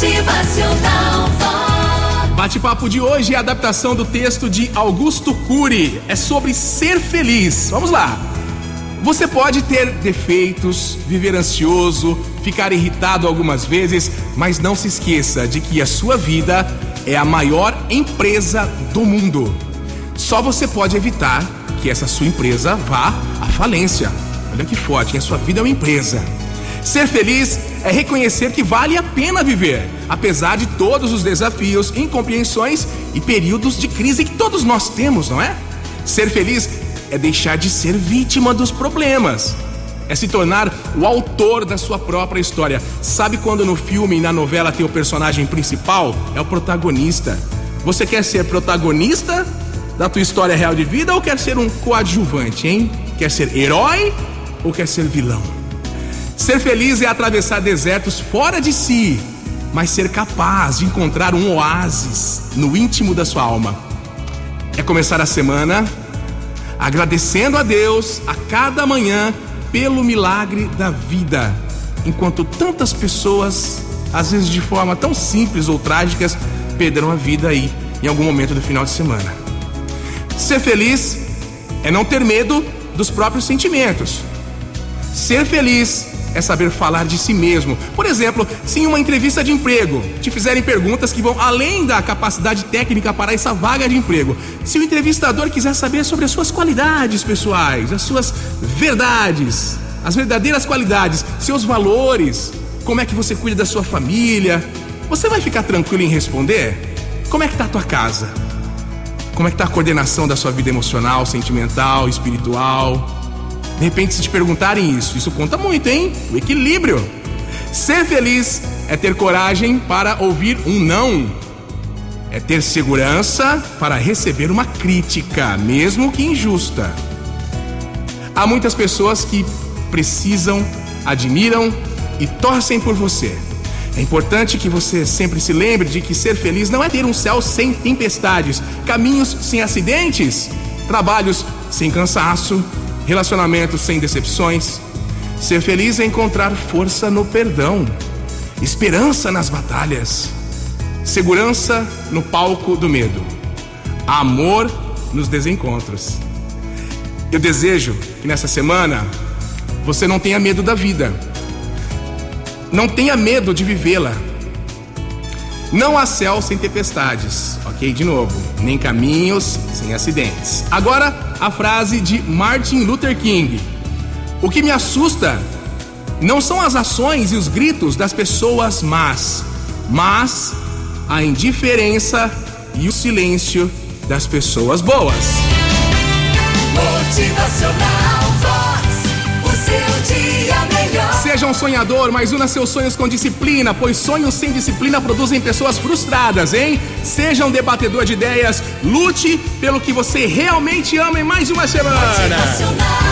Motivacional. Bate-papo de hoje é a adaptação do texto de Augusto Cury. É sobre ser feliz. Vamos lá. Você pode ter defeitos, viver ansioso, ficar irritado algumas vezes, mas não se esqueça de que a sua vida é a maior empresa do mundo. Só você pode evitar que essa sua empresa vá à falência. Olha que forte, a sua vida é uma empresa. Ser feliz é reconhecer que vale a pena viver, apesar de todos os desafios, incompreensões e períodos de crise que todos nós temos, não é? Ser feliz é deixar de ser vítima dos problemas. É se tornar o autor da sua própria história. Sabe quando no filme e na novela tem o personagem principal? É o protagonista. Você quer ser protagonista da tua história real de vida ou quer ser um coadjuvante, hein? Quer ser herói ou quer ser vilão? Ser feliz é atravessar desertos fora de si, mas ser capaz de encontrar um oásis no íntimo da sua alma. É começar a semana agradecendo a Deus a cada manhã pelo milagre da vida, enquanto tantas pessoas, às vezes de forma tão simples ou trágicas, perderam a vida aí em algum momento do final de semana. Ser feliz é não ter medo dos próprios sentimentos. Ser feliz é saber falar de si mesmo. Por exemplo, se em uma entrevista de emprego te fizerem perguntas que vão além da capacidade técnica para essa vaga de emprego, se o entrevistador quiser saber sobre as suas qualidades pessoais, as suas verdades, as verdadeiras qualidades, seus valores, como é que você cuida da sua família, você vai ficar tranquilo em responder? Como é que tá a tua casa? Como é que tá a coordenação da sua vida emocional, sentimental, espiritual? De repente, se te perguntarem isso, isso conta muito, hein? O equilíbrio. Ser feliz é ter coragem para ouvir um não. É ter segurança para receber uma crítica, mesmo que injusta. Há muitas pessoas que precisam, admiram e torcem por você. É importante que você sempre se lembre de que ser feliz não é ter um céu sem tempestades, caminhos sem acidentes, trabalhos sem cansaço, relacionamentos sem decepções. Ser feliz é encontrar força no perdão, esperança nas batalhas, segurança no palco do medo, amor nos desencontros. Eu desejo que nessa semana você não tenha medo da vida, não tenha medo de vivê-la. Não há céu sem tempestades, ok? De novo, nem caminhos sem acidentes. Agora, a frase de Martin Luther King: O que me assusta não são as ações e os gritos das pessoas más, mas a indiferença e o silêncio das pessoas boas. Motivacional Vox. Sonhador, mas una seus sonhos com disciplina, pois sonhos sem disciplina produzem pessoas frustradas, hein? Seja um debatedor de ideias, lute pelo que você realmente ama em mais uma semana.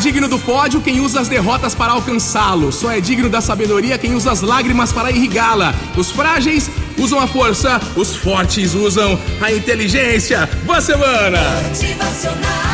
Digno do pódio quem usa as derrotas para alcançá-lo. Só é digno da sabedoria quem usa as lágrimas para irrigá-la. Os frágeis usam a força, os fortes usam a inteligência. Boa semana! Motivacional